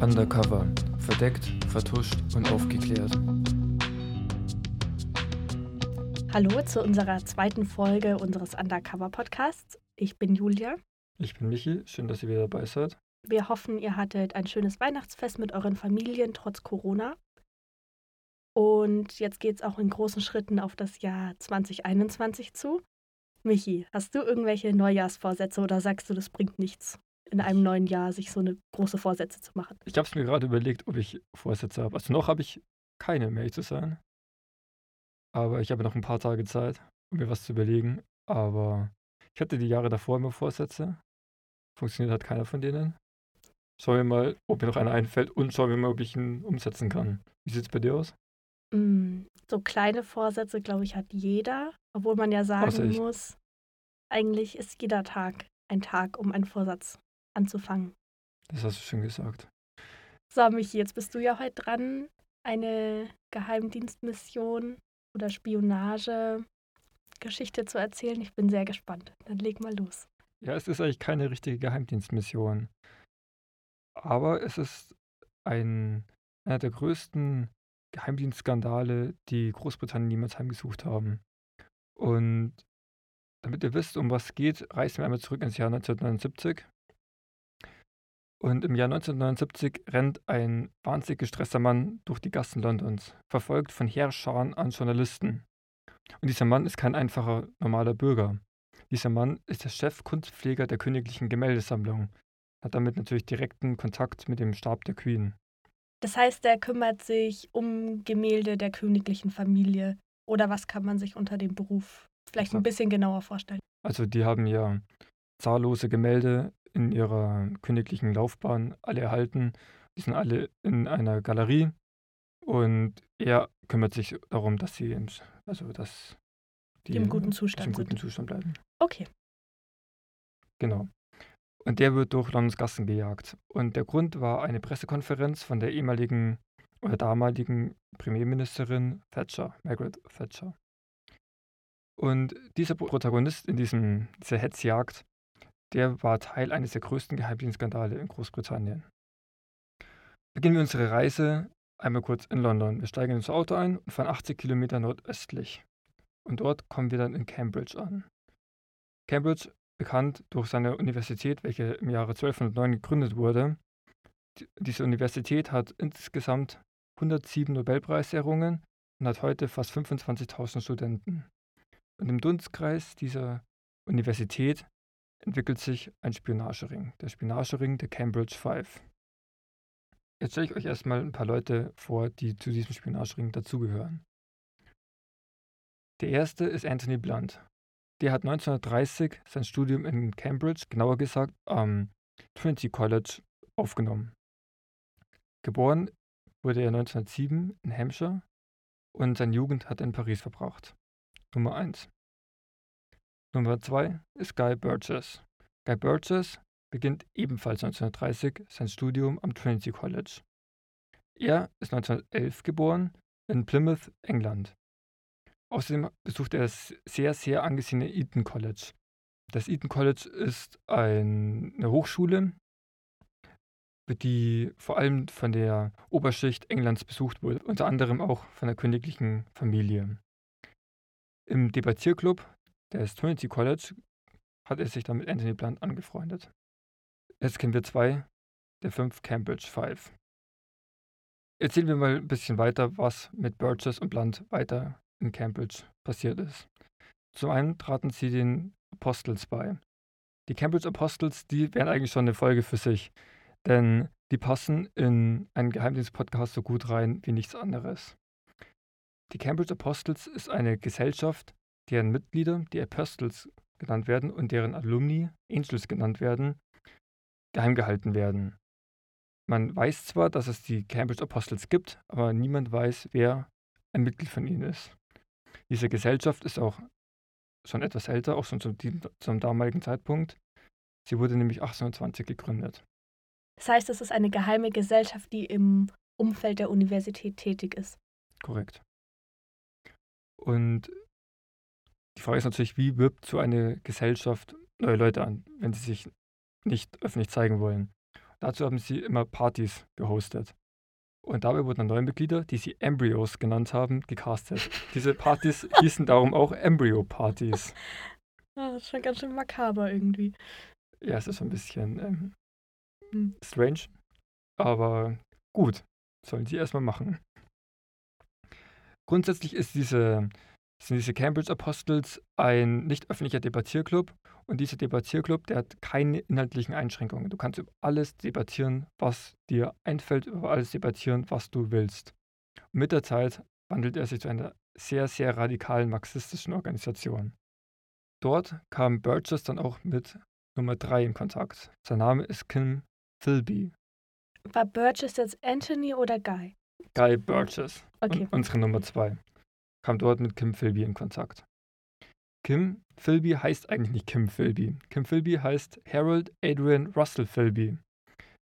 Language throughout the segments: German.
Undercover. Verdeckt, vertuscht und aufgeklärt. Hallo zu unserer zweiten Folge unseres Undercover Podcasts. Ich bin Julia. Ich bin Michi. Schön, dass ihr wieder dabei seid. Wir hoffen, ihr hattet ein schönes Weihnachtsfest mit euren Familien trotz Corona. Und jetzt geht es auch in großen Schritten auf das Jahr 2021 zu. Michi, hast du irgendwelche Neujahrsvorsätze oder sagst du, das bringt nichts, in einem neuen Jahr sich so eine große Vorsätze zu machen? Ich habe es mir gerade überlegt, ob ich Vorsätze habe. Also noch habe ich keine, mehr zu sein. Aber ich habe noch ein paar Tage Zeit, um mir was zu überlegen. Aber ich hatte die Jahre davor immer Vorsätze. Funktioniert hat keiner von denen. Schauen wir mal, ob mir noch einer einfällt und schauen wir mal, ob ich ihn umsetzen kann. Wie sieht es bei dir aus? Mm, so kleine Vorsätze, glaube ich, hat jeder. Obwohl man ja sagen muss, eigentlich ist jeder Tag ein Tag, um einen Vorsatz anzufangen. Das hast du schon gesagt. So, Michi, jetzt bist du ja heute dran, eine Geheimdienstmission oder Spionage-Geschichte zu erzählen. Ich bin sehr gespannt. Dann leg mal los. Ja, es ist eigentlich keine richtige Geheimdienstmission. Aber es ist ein, einer der größten Geheimdienstskandale, die Großbritannien niemals heimgesucht haben. Und damit ihr wisst, um was es geht, reisen wir einmal zurück ins Jahr 1979. Und im Jahr 1979 rennt ein wahnsinnig gestresster Mann durch die Gassen Londons, verfolgt von Heerscharen an Journalisten. Und dieser Mann ist kein einfacher, normaler Bürger. Dieser Mann ist der Chef-Kunstpfleger der Königlichen Gemäldesammlung, hat damit natürlich direkten Kontakt mit dem Stab der Queen. Das heißt, er kümmert sich um Gemälde der königlichen Familie. Oder was kann man sich unter dem Beruf vielleicht ein bisschen genauer vorstellen? Also die haben ja zahllose Gemälde in ihrer königlichen Laufbahn alle erhalten. Die sind alle in einer Galerie und er kümmert sich darum, dass sie in, also dass die, die im guten Zustand, im guten Zustand bleiben. Okay. Genau. Und der wird durch Londons Gassen gejagt. Und der Grund war eine Pressekonferenz von der ehemaligen oder damaligen Premierministerin Thatcher, Margaret Thatcher. Und dieser Protagonist in diesem, dieser Hetzjagd, der war Teil eines der größten Geheimdienstskandale in Großbritannien. Beginnen wir unsere Reise einmal kurz in London. Wir steigen ins Auto ein und fahren 80 Kilometer nordöstlich. Und dort kommen wir dann in Cambridge an. Cambridge bekannt durch seine Universität, welche im Jahre 1209 gegründet wurde. Diese Universität hat insgesamt 107 Nobelpreisehrungen und hat heute fast 25.000 Studenten. Und im Dunstkreis dieser Universität entwickelt sich ein Spionagering, der Spionagering der Cambridge Five. Jetzt stelle ich euch erstmal ein paar Leute vor, die zu diesem Spionagering dazugehören. Der erste ist Anthony Blunt. Der hat 1930 sein Studium in Cambridge, genauer gesagt am Trinity College, aufgenommen. Geboren wurde er 1907 in Hampshire und seine Jugend hat er in Paris verbracht. Nummer 1. Nummer 2 ist Guy Burgess. Guy Burgess beginnt ebenfalls 1930 sein Studium am Trinity College. Er ist 1911 geboren in Plymouth, England. Außerdem besucht er das sehr, sehr angesehene Eton College. Das Eton College ist ein, eine Hochschule, die vor allem von der Oberschicht Englands besucht wurde, unter anderem auch von der königlichen Familie. Im Debattierclub des Trinity College hat er sich dann mit Anthony Blunt angefreundet. Jetzt kennen wir zwei der fünf Cambridge Five. Erzählen wir mal ein bisschen weiter, was mit Burgess und Blunt weiter in Cambridge passiert ist. Zum einen traten sie den Apostles bei. Die Cambridge Apostles, die wären eigentlich schon eine Folge für sich, denn die passen in einen Geheimdienst-Podcast so gut rein wie nichts anderes. Die Cambridge Apostles ist eine Gesellschaft, deren Mitglieder, die Apostles genannt werden und deren Alumni, Angels genannt werden, geheim gehalten werden. Man weiß zwar, dass es die Cambridge Apostles gibt, aber niemand weiß, wer ein Mitglied von ihnen ist. Diese Gesellschaft ist auch schon etwas älter, auch schon zum, zum damaligen Zeitpunkt. Sie wurde nämlich 1820 gegründet. Das heißt, es ist eine geheime Gesellschaft, die im Umfeld der Universität tätig ist. Korrekt. Und die Frage ist natürlich, wie wirbt so eine Gesellschaft neue Leute an, wenn sie sich nicht öffentlich zeigen wollen? Dazu haben sie immer Partys gehostet. Und dabei wurden neue Mitglieder, die sie Embryos genannt haben, gecastet. Diese Partys hießen darum auch Embryo-Partys. Ah, das ist schon ganz schön makaber irgendwie. Ja, es ist ein bisschen ähm, Hm. strange. Aber gut, sollen sie erstmal machen. Grundsätzlich ist diese, sind diese Cambridge Apostles ein nicht öffentlicher Debattierclub und dieser Debattierclub, der hat keine inhaltlichen Einschränkungen. Du kannst über alles debattieren, was dir einfällt, über alles debattieren, was du willst. Und mit der Zeit wandelt er sich zu einer sehr, sehr radikalen marxistischen Organisation. Dort kam Burgess dann auch mit Nummer 3 in Kontakt. Sein Name ist Kim Philby. War Burgess jetzt Anthony oder Guy? Guy Burgess, Okay. unsere Nummer 2, kam dort mit Kim Philby in Kontakt. Kim Philby heißt eigentlich nicht Kim Philby. Kim Philby heißt Harold Adrian Russell Philby.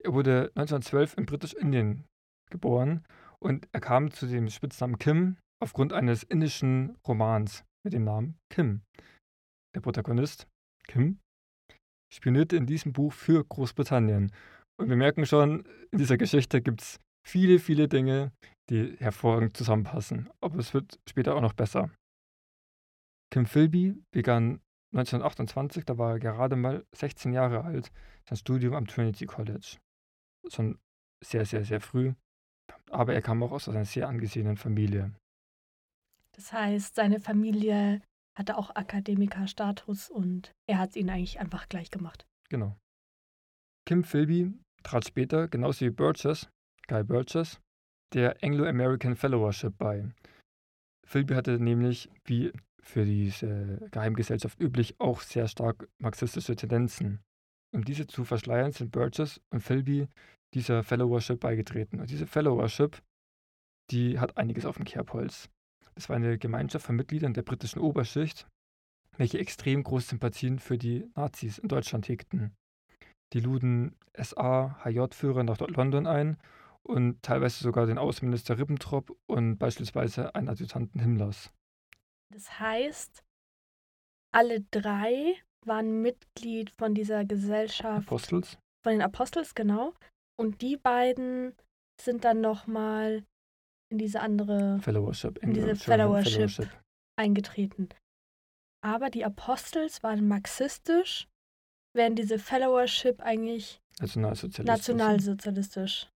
Er wurde 1912 in Britisch-Indien geboren und er kam zu dem Spitznamen Kim aufgrund eines indischen Romans mit dem Namen Kim. Der Protagonist, Kim, spionierte in diesem Buch für Großbritannien. Und wir merken schon, in dieser Geschichte gibt es viele, viele Dinge, die hervorragend zusammenpassen. Aber es wird später auch noch besser. Kim Philby begann 1928, da war er gerade mal 16 Jahre alt, sein Studium am Trinity College. Schon sehr, sehr, sehr früh. Aber er kam auch aus einer sehr angesehenen Familie. Das heißt, seine Familie hatte auch Akademikerstatus und er hat es ihnen eigentlich einfach gleich gemacht. Genau. Kim Philby trat später, genauso wie Burgess, Guy Burgess, der Anglo-American Fellowship bei. Philby hatte nämlich, wie für diese Geheimgesellschaft üblich, auch sehr stark marxistische Tendenzen. Um diese zu verschleiern, sind Burgess und Philby dieser Fellowship beigetreten. Und diese Fellowship, die hat einiges auf dem Kerbholz. Es war eine Gemeinschaft von Mitgliedern der britischen Oberschicht, welche extrem große Sympathien für die Nazis in Deutschland hegten. Die luden SA, HJ-Führer nach London ein und teilweise sogar den Außenminister Ribbentrop und beispielsweise einen Adjutanten Himmlers. Das heißt, alle drei waren Mitglied von dieser Gesellschaft, Apostels? von den Apostels, genau. Und die beiden sind dann nochmal in diese andere Fellowship. In diese Anglo-German Fellowship. eingetreten. Aber die Apostels waren marxistisch, während diese Fellowship eigentlich Nationalsozialistisch. nationalsozialistisch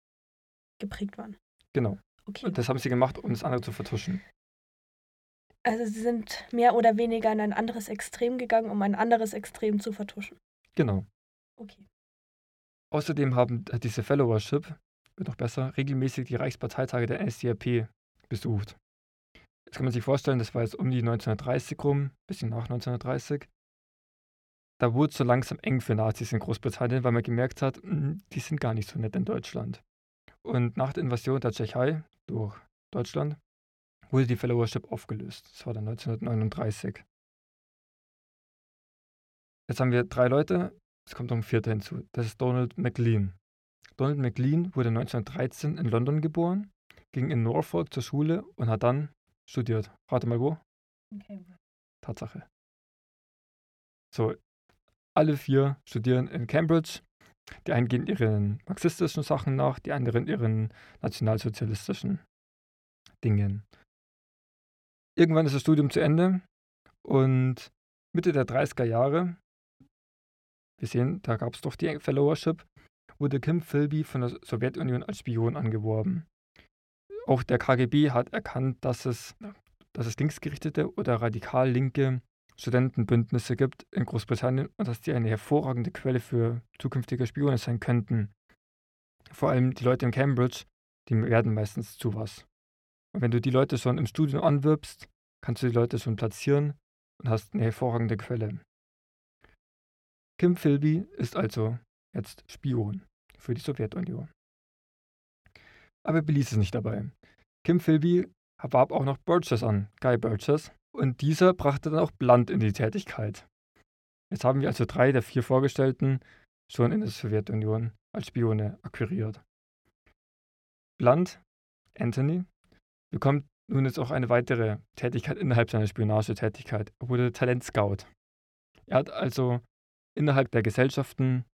geprägt waren. Genau. Okay. Und das haben sie gemacht, um das andere zu vertuschen. Also sie sind mehr oder weniger in ein anderes Extrem gegangen, um ein anderes Extrem zu vertuschen. Genau. Okay. Außerdem haben hat diese Fellowship, wird noch besser, regelmäßig die Reichsparteitage der NSDAP besucht. Jetzt kann man sich vorstellen, das war jetzt um die 1930 rum, bisschen nach 1930. Da wurde es so langsam eng für Nazis in Großbritannien, weil man gemerkt hat, mm, die sind gar nicht so nett in Deutschland. Und nach der Invasion der Tschechei durch Deutschland wurde die Fellowship aufgelöst. Das war dann 1939. Jetzt haben wir drei Leute, es kommt noch ein vierter hinzu. Das ist Donald MacLean. Donald MacLean wurde 1913 in London geboren, ging in Norfolk zur Schule und hat dann studiert. Rate mal wo? okay. Tatsache. So, alle vier studieren in Cambridge. Die einen gehen ihren marxistischen Sachen nach, die anderen ihren nationalsozialistischen Dingen. Irgendwann ist das Studium zu Ende und Mitte der 30er Jahre, wir sehen, da gab es doch die Fellowship, wurde Kim Philby von der Sowjetunion als Spion angeworben. Auch der KGB hat erkannt, dass es, dass es linksgerichtete oder radikal linke Studentenbündnisse gibt in Großbritannien und dass die eine hervorragende Quelle für zukünftige Spione sein könnten. Vor allem die Leute in Cambridge, die werden meistens zu was. Und wenn du die Leute schon im Studium anwirbst, kannst du die Leute schon platzieren und hast eine hervorragende Quelle. Kim Philby ist also jetzt Spion für die Sowjetunion. Aber er beließ es nicht dabei. Kim Philby warb auch noch Burgess an, Guy Burgess, und dieser brachte dann auch Blunt in die Tätigkeit. Jetzt haben wir also drei der vier Vorgestellten schon in der Sowjetunion als Spione akquiriert. Blunt, Anthony, bekommt nun jetzt auch eine weitere Tätigkeit innerhalb seiner Spionagetätigkeit. Er wurde Talentscout. Er hat also innerhalb der Gesellschaften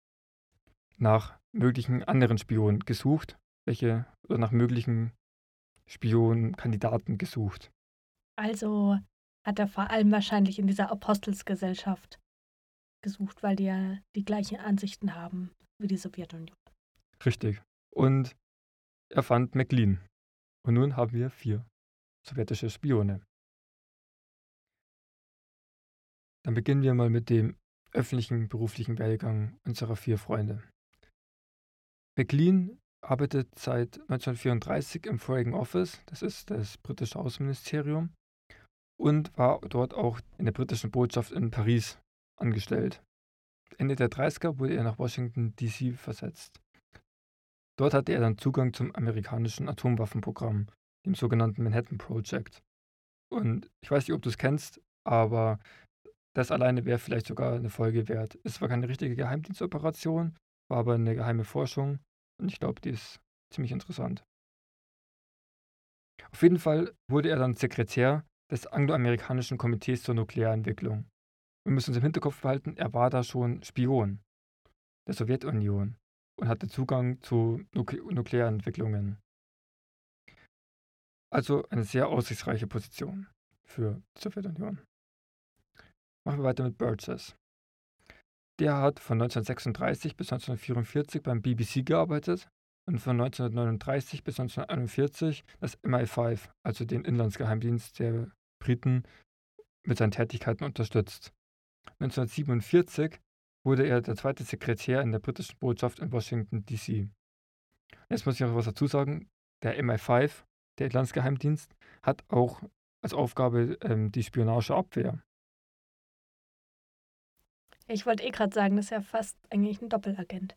nach möglichen anderen Spionen gesucht, welche oder nach möglichen Spionenkandidaten gesucht. Also hat er vor allem wahrscheinlich in dieser Apostelsgesellschaft gesucht, weil die ja die gleichen Ansichten haben wie die Sowjetunion. Richtig. Und er fand McLean. Und nun haben wir vier sowjetische Spione. Dann beginnen wir mal mit dem öffentlichen beruflichen Werdegang unserer vier Freunde. McLean arbeitet seit 1934 im Foreign Office, das ist das britische Außenministerium, und war dort auch in der britischen Botschaft in Paris angestellt. Ende der 30er wurde er nach Washington, D.C. versetzt. Dort hatte er dann Zugang zum amerikanischen Atomwaffenprogramm, dem sogenannten Manhattan Project. Und ich weiß nicht, ob du es kennst, aber das alleine wäre vielleicht sogar eine Folge wert. Es war keine richtige Geheimdienstoperation, war aber eine geheime Forschung und ich glaube, die ist ziemlich interessant. Auf jeden Fall wurde er dann Sekretär des angloamerikanischen Komitees zur Nuklearentwicklung. Wir müssen uns im Hinterkopf behalten, er war da schon Spion der Sowjetunion und hatte Zugang zu Nuk Nuklearentwicklungen. Also eine sehr aussichtsreiche Position für die Sowjetunion. Machen wir weiter mit Burgess. Der hat von 1936 bis 1944 beim BBC gearbeitet und von 1939 bis 1941 das MI5, also den Inlandsgeheimdienst der Briten, mit seinen Tätigkeiten unterstützt. 1947 wurde er der zweite Sekretär in der britischen Botschaft in Washington, D.C. Jetzt muss ich noch was dazu sagen. Der MI5, der Inlandsgeheimdienst, hat auch als Aufgabe ähm, die Spionageabwehr. Ich wollte eh gerade sagen, das ist ja fast eigentlich ein Doppelagent.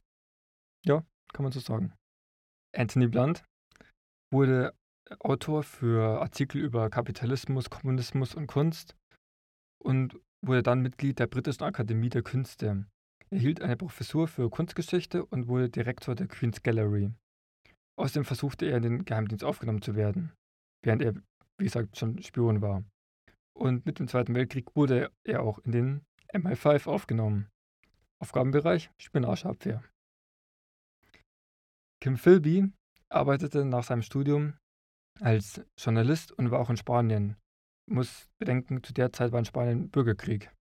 Ja, kann man so sagen. Anthony Blunt wurde Autor für Artikel über Kapitalismus, Kommunismus und Kunst und wurde dann Mitglied der Britischen Akademie der Künste. Er hielt eine Professur für Kunstgeschichte und wurde Direktor der Queen's Gallery. Außerdem versuchte er in den Geheimdienst aufgenommen zu werden, während er, wie gesagt, schon Spion war. Und mit dem Zweiten Weltkrieg wurde er auch in den MI5 aufgenommen. Aufgabenbereich Spionageabwehr. Kim Philby arbeitete nach seinem Studium als Journalist und war auch in Spanien. Muss bedenken, zu der Zeit war in Spanien Bürgerkrieg.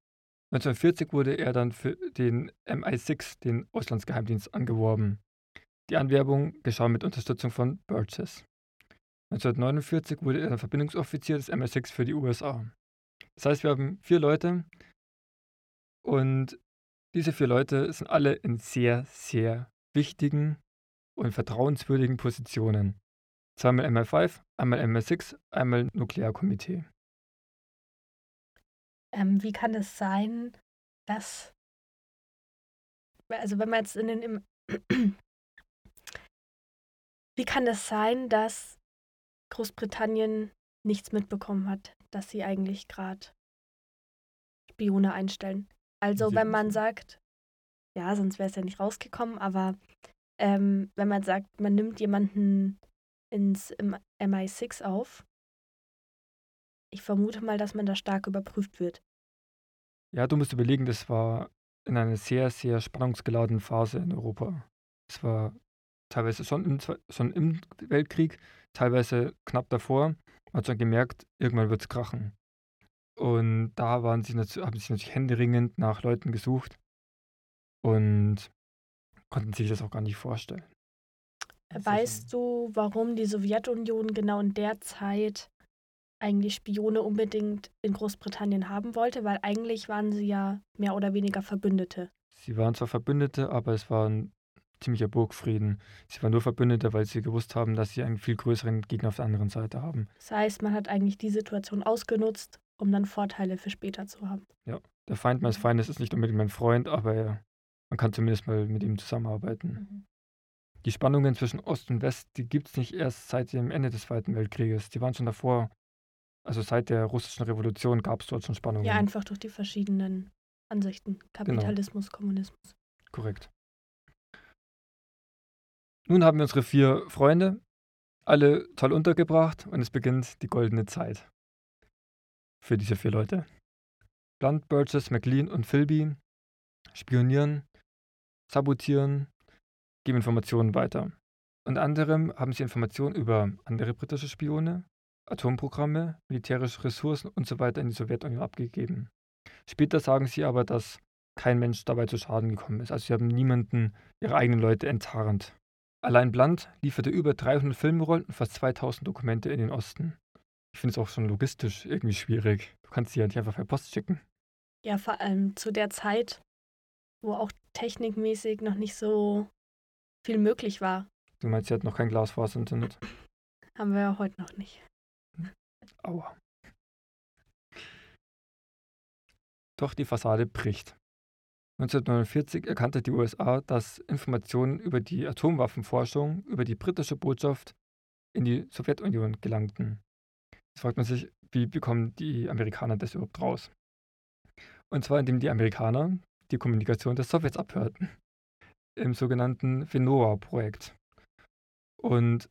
1940 wurde er dann für den MI6, den Auslandsgeheimdienst, angeworben. Die Anwerbung geschah mit Unterstützung von Burgess. 1949 wurde er dann Verbindungsoffizier des MI6 für die USA. Das heißt, wir haben vier Leute und diese vier Leute sind alle in sehr, sehr wichtigen und vertrauenswürdigen Positionen. Zweimal MI5, einmal MI6, einmal Nuklearkomitee. Ähm, wie kann es sein, dass, also wenn man jetzt in den, im, wie kann es sein, dass Großbritannien nichts mitbekommen hat, dass sie eigentlich gerade Spione einstellen? Also wenn man sagt, ja, sonst wäre es ja nicht rausgekommen, aber ähm, wenn man sagt, man nimmt jemanden ins im MI6 auf, ich vermute mal, dass man da stark überprüft wird. Ja, du musst überlegen, das war in einer sehr, sehr spannungsgeladenen Phase in Europa. Es war teilweise schon im, schon im Weltkrieg, teilweise knapp davor. Man hat schon gemerkt, irgendwann wird es krachen. Und da waren sie haben sie natürlich händeringend nach Leuten gesucht und konnten sich das auch gar nicht vorstellen. Weißt du, warum die Sowjetunion genau in der Zeit eigentlich Spione unbedingt in Großbritannien haben wollte? Weil eigentlich waren sie ja mehr oder weniger Verbündete. Sie waren zwar Verbündete, aber es war ein ziemlicher Burgfrieden. Sie waren nur Verbündete, weil sie gewusst haben, dass sie einen viel größeren Gegner auf der anderen Seite haben. Das heißt, man hat eigentlich die Situation ausgenutzt um dann Vorteile für später zu haben. Ja, der Feind meines Feindes ist nicht unbedingt mein Freund, aber er, man kann zumindest mal mit ihm zusammenarbeiten. Mhm. Die Spannungen zwischen Ost und West, die gibt es nicht erst seit dem Ende des Zweiten Weltkrieges. Die waren schon davor, also seit der russischen Revolution gab es dort schon Spannungen. Ja, einfach durch die verschiedenen Ansichten. Kapitalismus, genau. Kommunismus. Korrekt. Nun haben wir unsere vier Freunde, alle toll untergebracht und es beginnt die goldene Zeit für diese vier Leute. Blunt, Burgess, McLean und Philby spionieren, sabotieren, geben Informationen weiter. Unter anderem haben sie Informationen über andere britische Spione, Atomprogramme, militärische Ressourcen und so in die Sowjetunion abgegeben. Später sagen sie aber, dass kein Mensch dabei zu Schaden gekommen ist. Also sie haben niemanden, ihre eigenen Leute enttarnt. Allein Blunt lieferte über 300 Filmrollen und fast 2000 Dokumente in den Osten. Ich finde es auch schon logistisch irgendwie schwierig. Du kannst sie ja nicht einfach per Post schicken. Ja, vor allem zu der Zeit, wo auch technikmäßig noch nicht so viel möglich war. Du meinst, sie hat noch kein Glasfaserinternet? Haben wir ja heute noch nicht. Aua. Doch die Fassade bricht. 1949 erkannte die USA, dass Informationen über die Atomwaffenforschung über die britische Botschaft in die Sowjetunion gelangten. Jetzt fragt man sich, wie bekommen die Amerikaner das überhaupt raus? Und zwar indem die Amerikaner die Kommunikation der Sowjets abhörten. Im sogenannten Venoa-Projekt. Und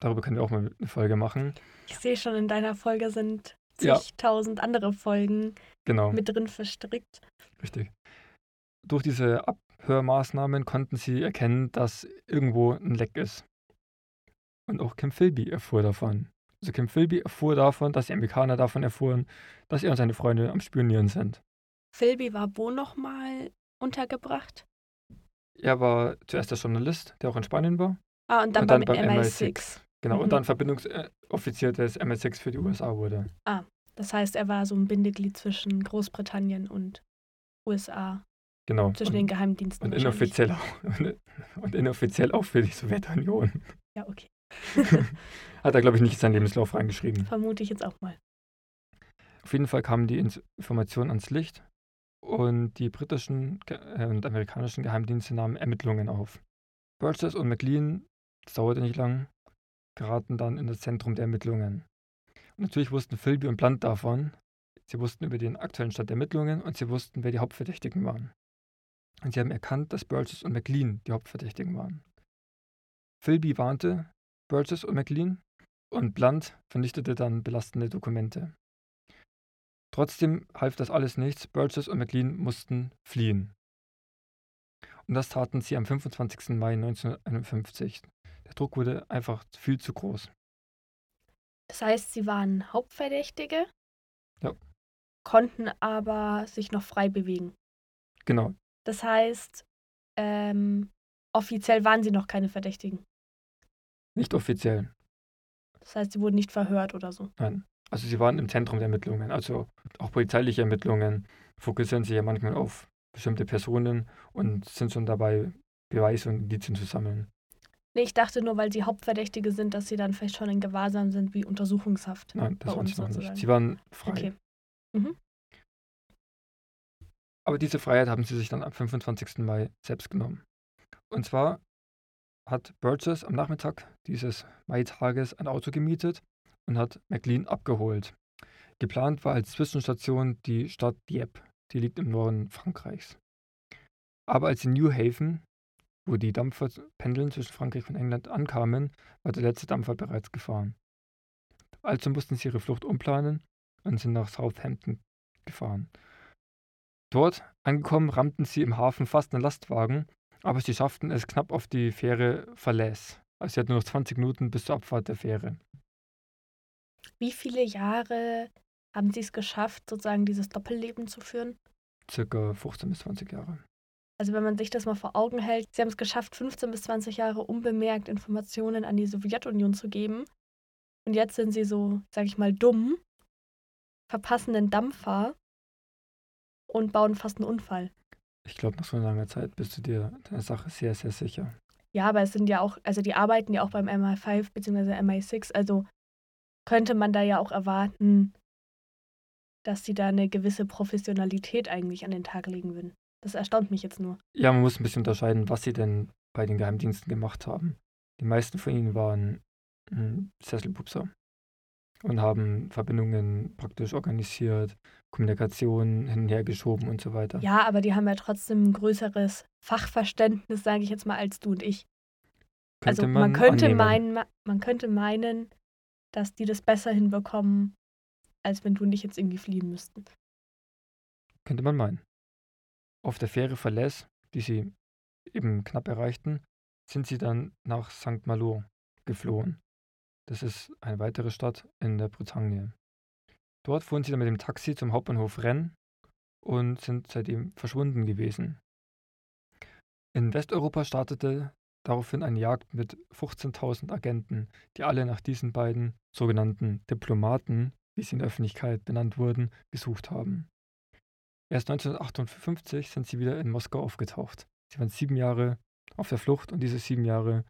darüber können wir auch mal eine Folge machen. Ich sehe schon, in deiner Folge sind zigtausend ja. andere Folgen genau. mit drin verstrickt. Richtig. Durch diese Abhörmaßnahmen konnten sie erkennen, dass irgendwo ein Leck ist. Und auch Kim Philby erfuhr davon. Also Kim Philby erfuhr davon, dass die Amerikaner davon erfuhren, dass er und seine Freunde am Spionieren sind. Philby war wo nochmal untergebracht? Er war zuerst der Journalist, der auch in Spanien war. Ah, und dann, und dann beim, beim MI6. MI6. Genau, mhm. und dann Verbindungsoffizier des MI6 für die USA wurde. Ah, das heißt, er war so ein Bindeglied zwischen Großbritannien und USA. Genau. Zwischen und, den Geheimdiensten. Und inoffiziell, auch, und inoffiziell auch für die Sowjetunion. Ja, okay. Hat er, glaube ich, nicht in seinen Lebenslauf reingeschrieben. Vermute ich jetzt auch mal. Auf jeden Fall kamen die Informationen ans Licht und die britischen äh, und amerikanischen Geheimdienste nahmen Ermittlungen auf. Burgess und McLean, das dauerte nicht lang, geraten dann in das Zentrum der Ermittlungen. Und natürlich wussten Philby und Blunt davon. Sie wussten über den aktuellen Stand der Ermittlungen und sie wussten, wer die Hauptverdächtigen waren. Und sie haben erkannt, dass Burgess und McLean die Hauptverdächtigen waren. Philby warnte Burgess und McLean und Blunt vernichtete dann belastende Dokumente. Trotzdem half das alles nichts. Burgess und McLean mussten fliehen. Und das taten sie am 25. Mai 1951. Der Druck wurde einfach viel zu groß. Das heißt, sie waren Hauptverdächtige, ja. konnten aber sich noch frei bewegen. Genau. Das heißt, ähm, offiziell waren sie noch keine Verdächtigen. Nicht offiziell. Das heißt, sie wurden nicht verhört oder so. Nein. Also sie waren im Zentrum der Ermittlungen. Also auch polizeiliche Ermittlungen fokussieren sich ja manchmal auf bestimmte Personen und sind schon dabei, Beweise und Indizien zu sammeln. Nee, ich dachte nur, weil sie Hauptverdächtige sind, dass sie dann vielleicht schon in Gewahrsam sind wie Untersuchungshaft. Nein, das waren sie noch nicht. Sie waren frei. Okay. Mhm. Aber diese Freiheit haben sie sich dann am 25. Mai selbst genommen. Und zwar hat Burgess am Nachmittag dieses Maitages ein Auto gemietet und hat McLean abgeholt. Geplant war als Zwischenstation die Stadt Dieppe, die liegt im Norden Frankreichs. Aber als sie New Haven wo die Dampfer pendeln zwischen Frankreich und England ankamen, war der letzte Dampfer bereits gefahren. Also mussten sie ihre Flucht umplanen und sind nach Southampton gefahren. Dort angekommen rammten sie im Hafen fast einen Lastwagen, aber sie schafften es knapp auf die Fähre Falaise. Also sie hatten nur noch 20 Minuten bis zur Abfahrt der Fähre. Wie viele Jahre haben sie es geschafft, sozusagen dieses Doppelleben zu führen? Circa 15 bis 20 Jahre. Also wenn man sich das mal vor Augen hält, sie haben es geschafft, 15 bis 20 Jahre unbemerkt Informationen an die Sowjetunion zu geben. Und jetzt sind sie so, sag ich mal, dumm, verpassen den Dampfer und bauen fast einen Unfall. Ich glaube, nach so einer langen Zeit bist du dir deiner Sache sehr, sehr sicher. Ja, aber es sind ja auch, also die arbeiten ja auch beim MI5 bzw. MI6, also könnte man da ja auch erwarten, dass sie da eine gewisse Professionalität eigentlich an den Tag legen würden. Das erstaunt mich jetzt nur. Ja, man muss ein bisschen unterscheiden, was sie denn bei den Geheimdiensten gemacht haben. Die meisten von ihnen waren Sesselpupser und haben Verbindungen praktisch organisiert, Kommunikation hin und her geschoben und so weiter. Ja, aber die haben ja trotzdem ein größeres Fachverständnis, sage ich jetzt mal, als du und ich. Könnte also man, man könnte meinen, man könnte meinen, dass die das besser hinbekommen, als wenn du und ich jetzt irgendwie fliehen müssten. Könnte man meinen. Auf der Fähre Falaise, die sie eben knapp erreichten, sind sie dann nach St. Malo geflohen. Das ist eine weitere Stadt in der Bretagne. Dort fuhren sie dann mit dem Taxi zum Hauptbahnhof Rennes und sind seitdem verschwunden gewesen. In Westeuropa startete daraufhin eine Jagd mit 15.000 Agenten, die alle nach diesen beiden sogenannten Diplomaten, wie sie in der Öffentlichkeit benannt wurden, gesucht haben. Erst 1958 sind sie wieder in Moskau aufgetaucht. Sie waren sieben Jahre auf der Flucht und diese sieben Jahre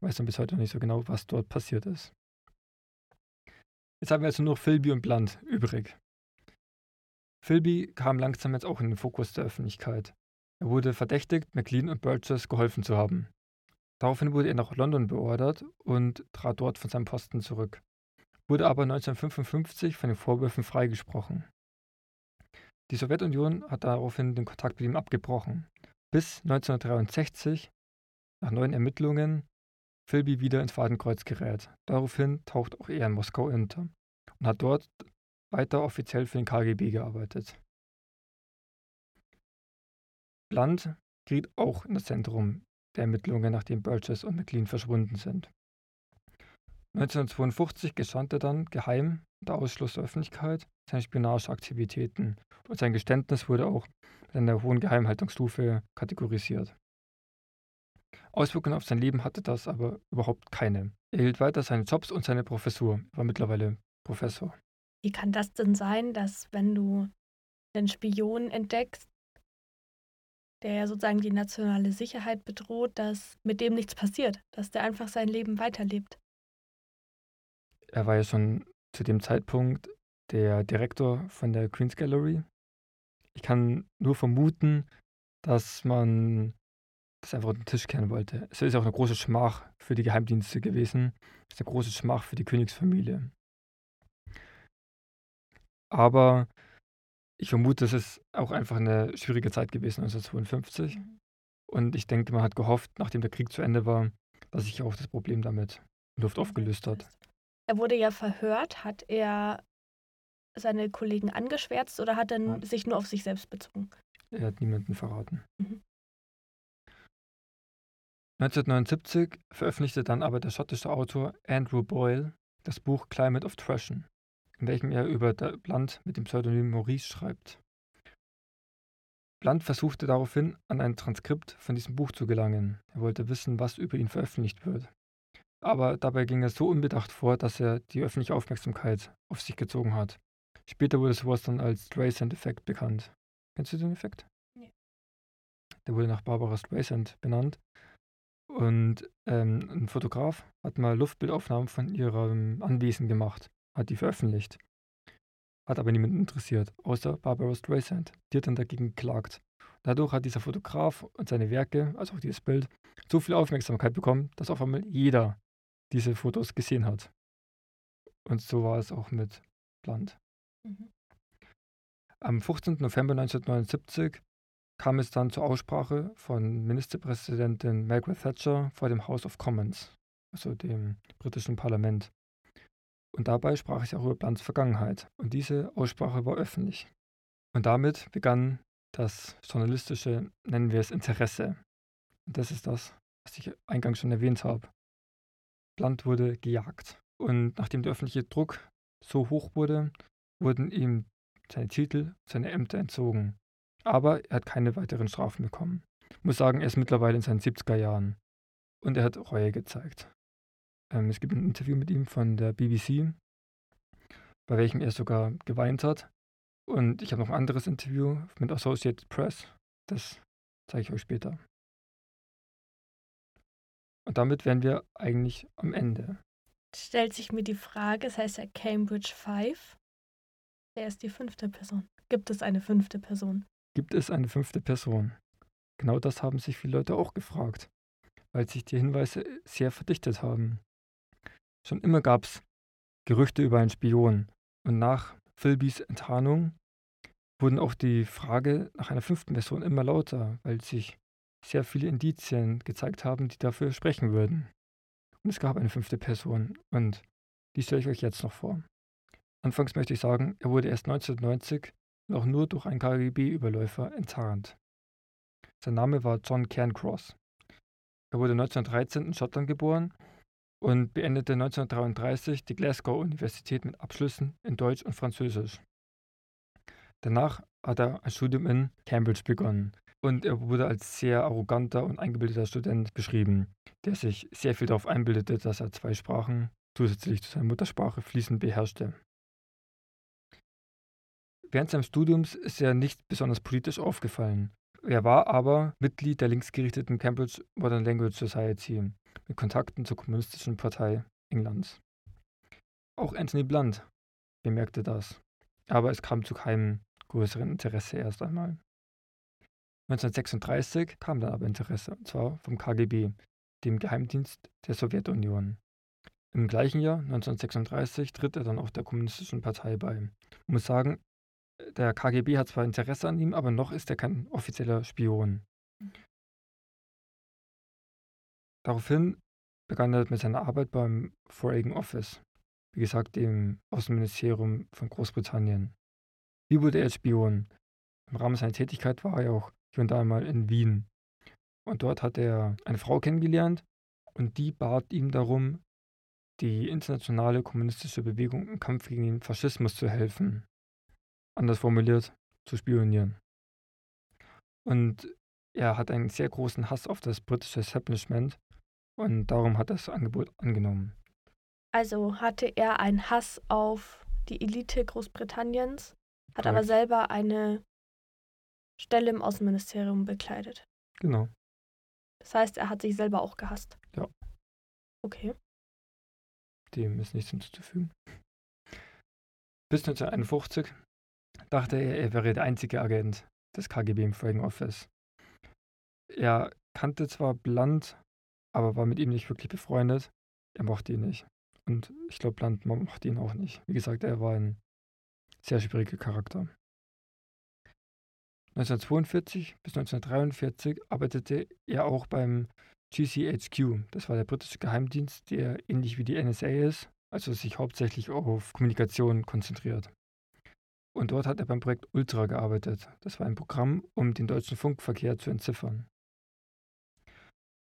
weiß man bis heute noch nicht so genau, was dort passiert ist. Jetzt haben wir also nur Philby und Blunt übrig. Philby kam langsam jetzt auch in den Fokus der Öffentlichkeit. Er wurde verdächtigt, McLean und Burgess geholfen zu haben. Daraufhin wurde er nach London beordert und trat dort von seinem Posten zurück, wurde aber 1955 von den Vorwürfen freigesprochen. Die Sowjetunion hat daraufhin den Kontakt mit ihm abgebrochen, bis 1963, nach neuen Ermittlungen, Philby wieder ins Fadenkreuz gerät. Daraufhin taucht auch er in Moskau unter und hat dort weiter offiziell für den KGB gearbeitet. Blunt geriet auch in das Zentrum der Ermittlungen, nachdem Burgess und McLean verschwunden sind. 1952 gestand er dann geheim unter Ausschluss der Öffentlichkeit seine Spionageaktivitäten und sein Geständnis wurde auch mit einer hohen Geheimhaltungsstufe kategorisiert. Auswirkungen auf sein Leben hatte das aber überhaupt keine. Er hielt weiter seine Jobs und seine Professur, war mittlerweile Professor. Wie kann das denn sein, dass wenn du einen Spion entdeckst, der ja sozusagen die nationale Sicherheit bedroht, dass mit dem nichts passiert, dass der einfach sein Leben weiterlebt? Er war ja schon zu dem Zeitpunkt der Direktor von der Queen's Gallery. Ich kann nur vermuten, dass man das einfach unter den Tisch kehren wollte. Es ist auch eine große Schmach für die Geheimdienste gewesen. Es ist eine große Schmach für die Königsfamilie. Aber ich vermute, es ist auch einfach eine schwierige Zeit gewesen, 1952. Mhm. Und ich denke, man hat gehofft, nachdem der Krieg zu Ende war, dass sich auch das Problem damit in Luft aufgelöst hat. Er wurde ja verhört. Hat er seine Kollegen angeschwärzt oder hat er ja. sich nur auf sich selbst bezogen? Er hat niemanden verraten. Mhm. 1979 veröffentlichte dann aber der schottische Autor Andrew Boyle das Buch Climate of Trashen, in welchem er über Blunt mit dem Pseudonym Maurice schreibt. Blunt versuchte daraufhin, an ein Transkript von diesem Buch zu gelangen. Er wollte wissen, was über ihn veröffentlicht wird. Aber dabei ging er so unbedacht vor, dass er die öffentliche Aufmerksamkeit auf sich gezogen hat. Später wurde sowas dann als Streisand-Effekt bekannt. Kennst du den Effekt? Nee. Der wurde nach Barbara Streisand benannt und ähm, ein Fotograf hat mal Luftbildaufnahmen von ihrem Anwesen gemacht, hat die veröffentlicht. Hat aber niemanden interessiert, außer Barbara Streisand. Die hat dann dagegen geklagt. Dadurch hat dieser Fotograf und seine Werke, also auch dieses Bild, so viel Aufmerksamkeit bekommen, dass auf einmal jeder diese Fotos gesehen hat. Und so war es auch mit Blunt. Mhm. Am 15. November 1979 kam es dann zur Aussprache von Ministerpräsidentin Margaret Thatcher vor dem House of Commons, also dem britischen Parlament. Und dabei sprach sie auch über Blunts Vergangenheit. Und diese Aussprache war öffentlich. Und damit begann das journalistische, nennen wir es Interesse. Und das ist das, was ich eingangs schon erwähnt habe. Blunt wurde gejagt. Und nachdem der öffentliche Druck so hoch wurde, wurden ihm seine Titel, seine Ämter entzogen. Aber er hat keine weiteren Strafen bekommen. Ich muss sagen, er ist mittlerweile in seinen 70er Jahren. Und er hat Reue gezeigt. Ähm, es gibt ein Interview mit ihm von der BBC, bei welchem er sogar geweint hat. Und ich habe noch ein anderes Interview mit Associated Press. Das zeige ich euch später. Und damit wären wir eigentlich am Ende. Stellt sich mir die Frage, es heißt ja Cambridge 5. Wer ist die fünfte Person? Gibt es eine fünfte Person? Gibt es eine fünfte Person? Genau das haben sich viele Leute auch gefragt, weil sich die Hinweise sehr verdichtet haben. Schon immer gab es Gerüchte über einen Spion und nach Philbys Enttarnung wurden auch die Frage nach einer fünften Person immer lauter, weil sich sehr viele Indizien gezeigt haben, die dafür sprechen würden. Und es gab eine fünfte Person und die stelle ich euch jetzt noch vor. Anfangs möchte ich sagen, er wurde erst 1990 noch nur durch einen KGB-Überläufer enttarnt. Sein Name war John Cairncross. Er wurde 1913 in Schottland geboren und beendete 1933 die Glasgow-Universität mit Abschlüssen in Deutsch und Französisch. Danach hat er ein Studium in Cambridge begonnen und er wurde als sehr arroganter und eingebildeter Student beschrieben, der sich sehr viel darauf einbildete, dass er zwei Sprachen zusätzlich zu seiner Muttersprache fließend beherrschte. Während seines Studiums ist er nicht besonders politisch aufgefallen. Er war aber Mitglied der linksgerichteten Cambridge Modern Language Society mit Kontakten zur Kommunistischen Partei Englands. Auch Anthony Blunt bemerkte das, aber es kam zu keinem größeren Interesse erst einmal. 1936 kam dann aber Interesse, und zwar vom KGB, dem Geheimdienst der Sowjetunion. Im gleichen Jahr, 1936, tritt er dann auch der Kommunistischen Partei bei. Ich muss sagen, der KGB hat zwar Interesse an ihm, aber noch ist er kein offizieller Spion. Daraufhin begann er mit seiner Arbeit beim Foreign Office, wie gesagt, dem Außenministerium von Großbritannien. Wie wurde er Spion? Im Rahmen seiner Tätigkeit war er auch hier und da mal in Wien. Und dort hat er eine Frau kennengelernt und die bat ihm darum, die internationale kommunistische Bewegung im Kampf gegen den Faschismus zu helfen. Anders formuliert, zu spionieren. Und er hat einen sehr großen Hass auf das britische Establishment und darum hat er das Angebot angenommen. Also hatte er einen Hass auf die Elite Großbritanniens, hat aber selber eine Stelle im Außenministerium bekleidet. Genau. Das heißt, er hat sich selber auch gehasst. Ja. Okay. Dem ist nichts hinzuzufügen. Bis 1951 dachte er, er wäre der einzige Agent des KGB im Foreign Office. Er kannte zwar Blunt, aber war mit ihm nicht wirklich befreundet. Er mochte ihn nicht. Und ich glaube, Blunt mochte ihn auch nicht. Wie gesagt, er war ein sehr schwieriger Charakter. 1942 bis 1943 arbeitete er auch beim GCHQ. Das war der britische Geheimdienst, der ähnlich wie die NSA ist, also sich hauptsächlich auf Kommunikation konzentriert. Und dort hat er beim Projekt Ultra gearbeitet. Das war ein Programm, um den deutschen Funkverkehr zu entziffern.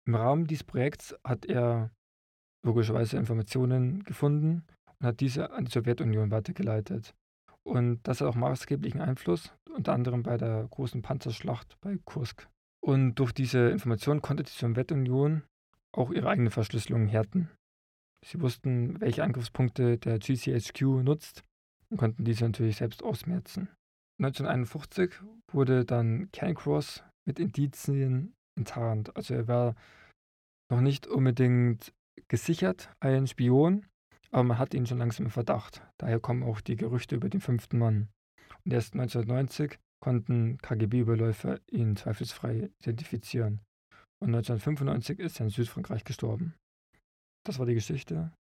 Im Rahmen dieses Projekts hat er logischerweise Informationen gefunden und hat diese an die Sowjetunion weitergeleitet. Und das hat auch maßgeblichen Einfluss, unter anderem bei der großen Panzerschlacht bei Kursk. Und durch diese Informationen konnte die Sowjetunion auch ihre eigene Verschlüsselung härten. Sie wussten, welche Angriffspunkte der GCHQ nutzt und konnten diese natürlich selbst ausmerzen. 1951 wurde dann Cairncross mit Indizien enttarnt. Also er war noch nicht unbedingt gesichert, ein Spion, aber man hat ihn schon langsam im Verdacht. Daher kommen auch die Gerüchte über den fünften Mann. Und erst 1990 konnten KGB-Überläufer ihn zweifelsfrei identifizieren. Und 1995 ist er in Südfrankreich gestorben. Das war die Geschichte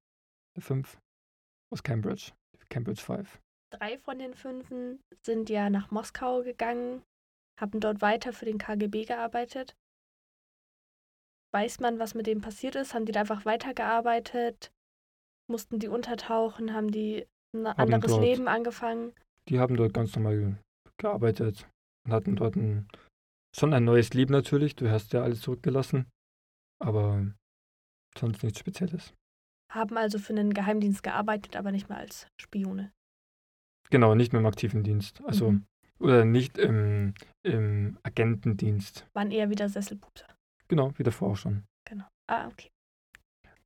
der fünf aus Cambridge, Cambridge 5. Drei von den fünfen sind ja nach Moskau gegangen, haben dort weiter für den KGB gearbeitet. Weiß man, was mit denen passiert ist? Haben die da einfach weitergearbeitet? Mussten die untertauchen? Haben die ein haben anderes dort, Leben angefangen? Die haben dort ganz normal gearbeitet und hatten dort ein, schon ein neues Leben natürlich. Du hast ja alles zurückgelassen, aber sonst nichts Spezielles. Haben also für einen Geheimdienst gearbeitet, aber nicht mehr als Spione. Genau, nicht mehr im aktiven Dienst. Also, mhm. oder nicht im, im Agentendienst. Waren eher wieder Sesselpupser. Genau, wie davor auch schon. Genau. Ah, okay.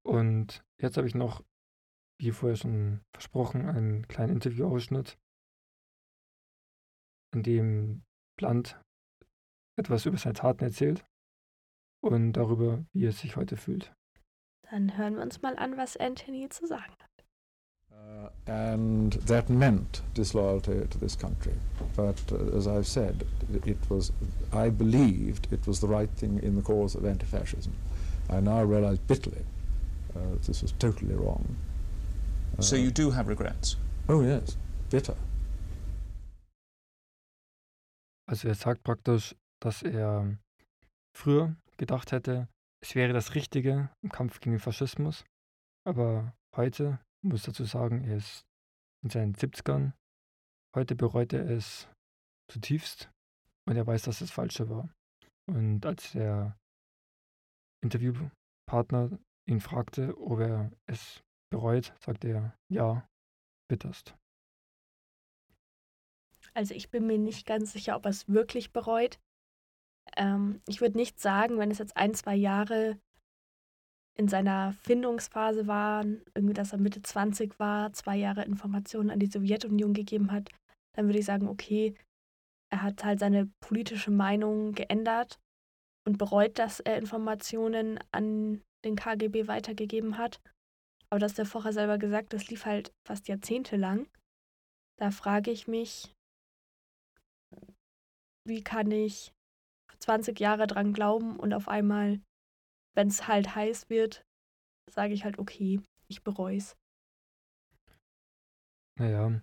Und jetzt habe ich noch, wie vorher schon versprochen, einen kleinen Interviewausschnitt, in dem Blunt etwas über seine Taten erzählt und darüber, wie er sich heute fühlt. Dann hören wir uns mal an, was Anthony zu sagen hat. Uh, and that meant disloyalty to this country. But uh, as I've said, it was, I believed it was the right thing in the cause of anti-fascism. I now realize bitterly uh, this was totally wrong. so you do have regrets? Oh yes, bitter. Also er sagt praktisch, dass er früher gedacht hätte, es wäre das Richtige im Kampf gegen den Faschismus, aber heute muss dazu sagen, er ist in seinen 70ern. Heute bereut er es zutiefst und er weiß, dass es falsche war. Und als er Interviewpartner ihn fragte, ob er es bereut, sagte er ja, bitterst. Also ich bin mir nicht ganz sicher, ob er es wirklich bereut. Ähm, ich würde nicht sagen, wenn es jetzt ein, zwei Jahre in seiner Findungsphase waren, irgendwie, dass er Mitte 20 war, zwei Jahre Informationen an die Sowjetunion gegeben hat, dann würde ich sagen, okay, er hat halt seine politische Meinung geändert und bereut, dass er Informationen an den KGB weitergegeben hat. Aber das hat er vorher selber gesagt, das lief halt fast jahrzehntelang. Da frage ich mich, wie kann ich 20 Jahre dran glauben und auf einmal, wenn es halt heiß wird, sage ich halt, okay, ich bereue es. Naja,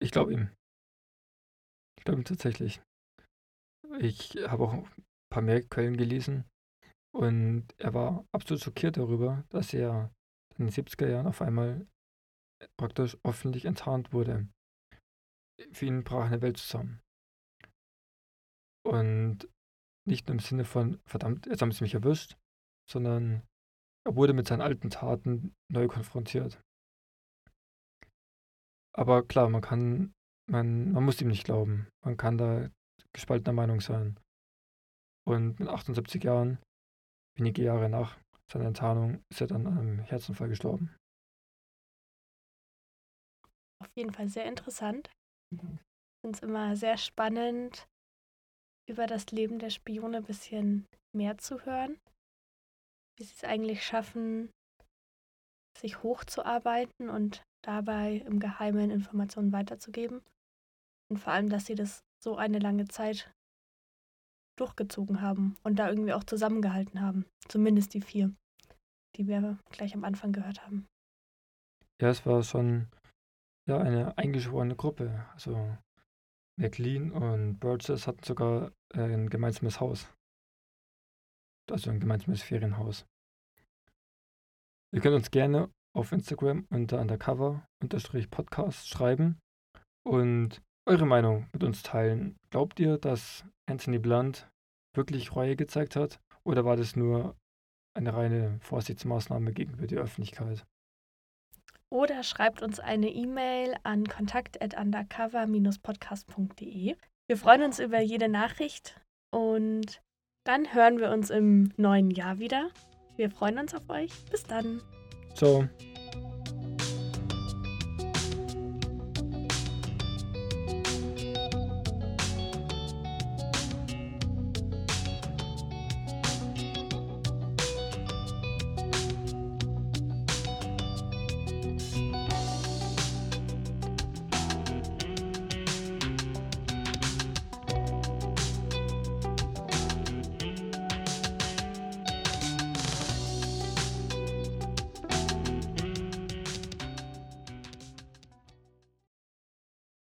ich glaube ihm. Ich glaube ihm tatsächlich. Ich habe auch ein paar mehr Quellen gelesen und er war absolut schockiert darüber, dass er in den 70er Jahren auf einmal praktisch öffentlich enttarnt wurde. Für ihn brach eine Welt zusammen. Und nicht im Sinne von, verdammt, jetzt haben sie mich erwischt, sondern er wurde mit seinen alten Taten neu konfrontiert. Aber klar, man kann, man, man muss ihm nicht glauben. Man kann da gespaltener Meinung sein. Und mit 78 Jahren, wenige Jahre nach seiner Enttarnung, ist er dann an einem Herzinfall gestorben. Auf jeden Fall sehr interessant. Ich finde es immer sehr spannend, über das Leben der Spione ein bisschen mehr zu hören. Wie sie es eigentlich schaffen, sich hochzuarbeiten und dabei im Geheimen Informationen weiterzugeben. Und vor allem, dass sie das so eine lange Zeit durchgezogen haben und da irgendwie auch zusammengehalten haben. Zumindest die vier, die wir gleich am Anfang gehört haben. Ja, es war schon ja, eine eingeschworene Gruppe. Also McLean und Burgess hatten sogar äh, ein gemeinsames Haus. Also ein gemeinsames Ferienhaus. Ihr könnt uns gerne auf Instagram unter undercover-podcast schreiben und eure Meinung mit uns teilen. Glaubt ihr, dass Anthony Blunt wirklich Reue gezeigt hat oder war das nur eine reine Vorsichtsmaßnahme gegenüber der Öffentlichkeit? Oder schreibt uns eine E-Mail an kontakt@undercover-podcast.de. Wir freuen uns über jede Nachricht und dann hören wir uns im neuen Jahr wieder. Wir freuen uns auf euch. Bis dann. Ciao.